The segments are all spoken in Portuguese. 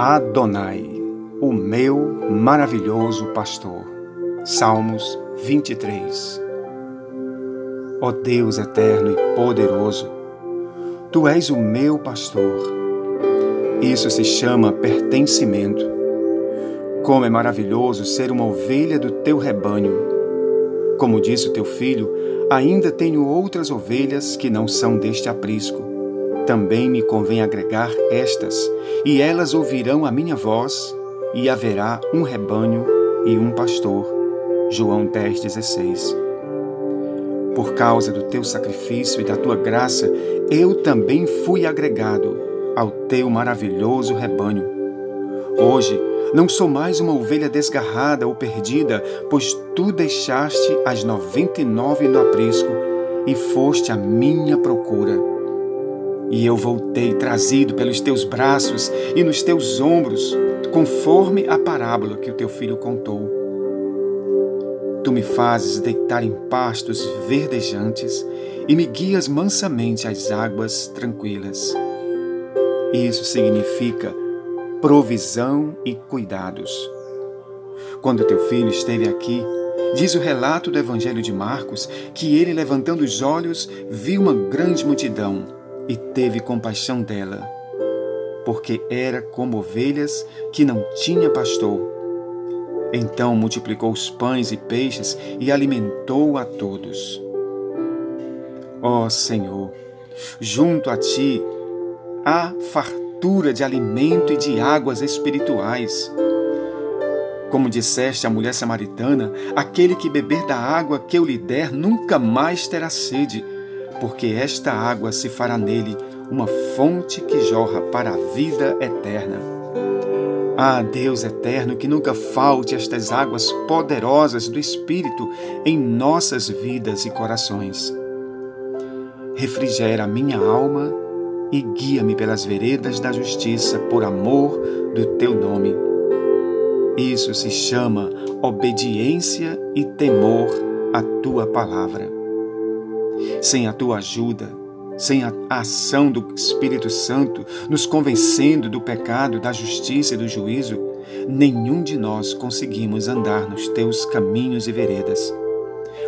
Adonai, o meu maravilhoso pastor. Salmos 23. Ó Deus eterno e poderoso, tu és o meu pastor. Isso se chama pertencimento. Como é maravilhoso ser uma ovelha do teu rebanho. Como disse o teu filho, ainda tenho outras ovelhas que não são deste aprisco também me convém agregar estas, e elas ouvirão a minha voz, e haverá um rebanho e um pastor. João 10,16 Por causa do teu sacrifício e da tua graça, eu também fui agregado ao teu maravilhoso rebanho. Hoje, não sou mais uma ovelha desgarrada ou perdida, pois tu deixaste as noventa e nove no aprisco e foste à minha procura. E eu voltei trazido pelos teus braços e nos teus ombros, conforme a parábola que o teu filho contou. Tu me fazes deitar em pastos verdejantes e me guias mansamente às águas tranquilas. Isso significa provisão e cuidados. Quando teu filho esteve aqui, diz o relato do Evangelho de Marcos que ele, levantando os olhos, viu uma grande multidão e teve compaixão dela, porque era como ovelhas que não tinha pastor. Então multiplicou os pães e peixes e alimentou a todos. Ó oh, Senhor, junto a ti há fartura de alimento e de águas espirituais. Como disseste à mulher samaritana, aquele que beber da água que eu lhe der nunca mais terá sede porque esta água se fará nele uma fonte que jorra para a vida eterna. Ah, Deus eterno, que nunca falte estas águas poderosas do Espírito em nossas vidas e corações. Refrigera minha alma e guia-me pelas veredas da justiça por amor do teu nome. Isso se chama obediência e temor à tua palavra. Sem a tua ajuda, sem a ação do Espírito Santo nos convencendo do pecado, da justiça e do juízo, nenhum de nós conseguimos andar nos teus caminhos e veredas.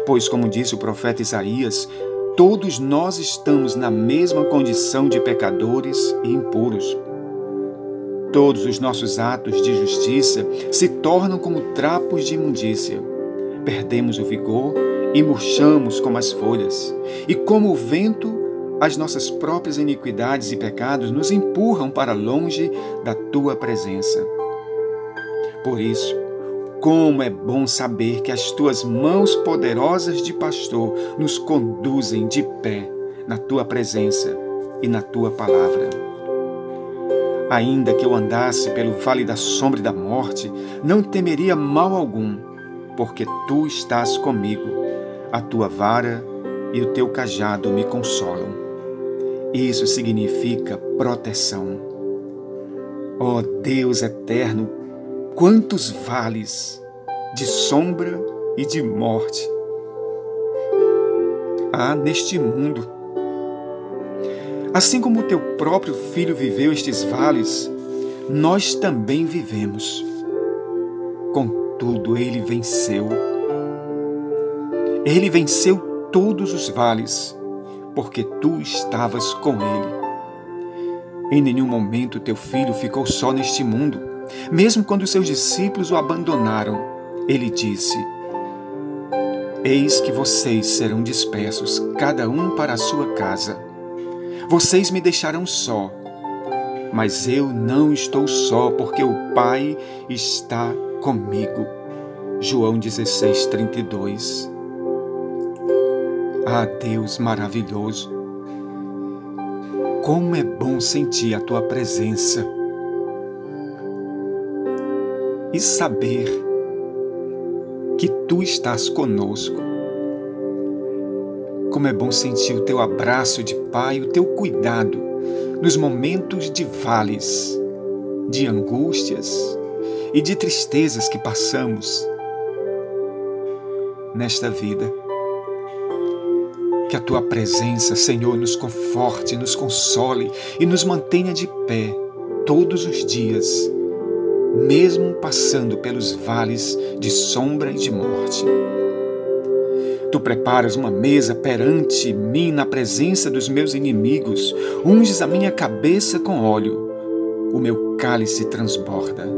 Pois, como disse o profeta Isaías, todos nós estamos na mesma condição de pecadores e impuros. Todos os nossos atos de justiça se tornam como trapos de imundícia. Perdemos o vigor e murchamos como as folhas. E como o vento, as nossas próprias iniquidades e pecados nos empurram para longe da tua presença. Por isso, como é bom saber que as tuas mãos poderosas de pastor nos conduzem de pé na tua presença e na tua palavra. Ainda que eu andasse pelo vale da sombra e da morte, não temeria mal algum, porque tu estás comigo a tua vara e o teu cajado me consolam. Isso significa proteção. Ó oh Deus eterno, quantos vales de sombra e de morte há neste mundo. Assim como teu próprio filho viveu estes vales, nós também vivemos. Contudo, ele venceu ele venceu todos os vales, porque tu estavas com ele. Em nenhum momento teu filho ficou só neste mundo. Mesmo quando seus discípulos o abandonaram, ele disse: Eis que vocês serão dispersos, cada um para a sua casa. Vocês me deixarão só, mas eu não estou só, porque o Pai está comigo. João 16, 32. Ah, Deus maravilhoso! Como é bom sentir a tua presença e saber que tu estás conosco. Como é bom sentir o teu abraço de Pai, o teu cuidado nos momentos de vales, de angústias e de tristezas que passamos nesta vida. Que a tua presença, Senhor, nos conforte, nos console e nos mantenha de pé todos os dias mesmo passando pelos vales de sombra e de morte. Tu preparas uma mesa perante mim na presença dos meus inimigos, unges a minha cabeça com óleo, o meu cálice transborda.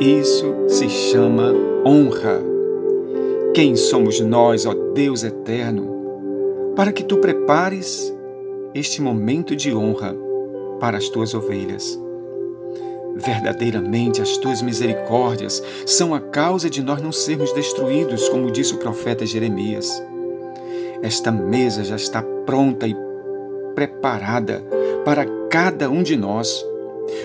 Isso se chama honra. Quem somos nós, ó Deus eterno, para que tu prepares este momento de honra para as tuas ovelhas? Verdadeiramente as tuas misericórdias são a causa de nós não sermos destruídos, como disse o profeta Jeremias. Esta mesa já está pronta e preparada para cada um de nós.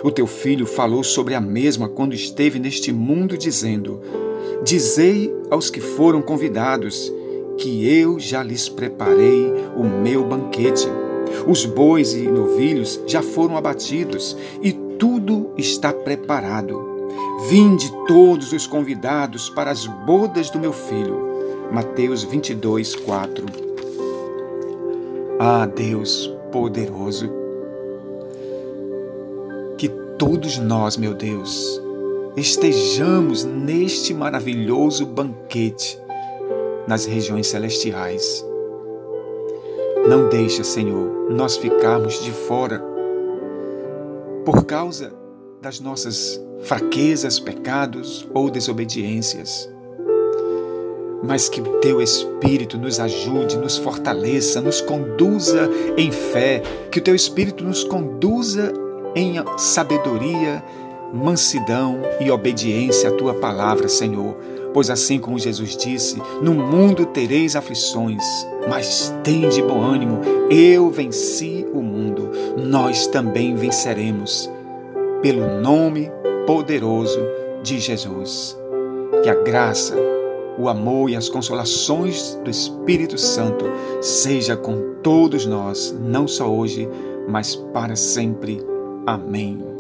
O teu filho falou sobre a mesma quando esteve neste mundo, dizendo: Dizei aos que foram convidados que eu já lhes preparei o meu banquete. Os bois e novilhos já foram abatidos e tudo está preparado. Vinde todos os convidados para as bodas do meu filho. Mateus 22, 4. Ah, Deus poderoso, que todos nós, meu Deus, estejamos neste maravilhoso banquete nas regiões celestiais. Não deixa, Senhor, nós ficarmos de fora por causa das nossas fraquezas, pecados ou desobediências. Mas que o teu Espírito nos ajude, nos fortaleça, nos conduza em fé, que o teu Espírito nos conduza em sabedoria, mansidão e obediência à tua palavra, Senhor. Pois assim como Jesus disse, no mundo tereis aflições, mas tende bom ânimo, eu venci o mundo, nós também venceremos, pelo nome poderoso de Jesus. Que a graça, o amor e as consolações do Espírito Santo seja com todos nós, não só hoje, mas para sempre. Amém.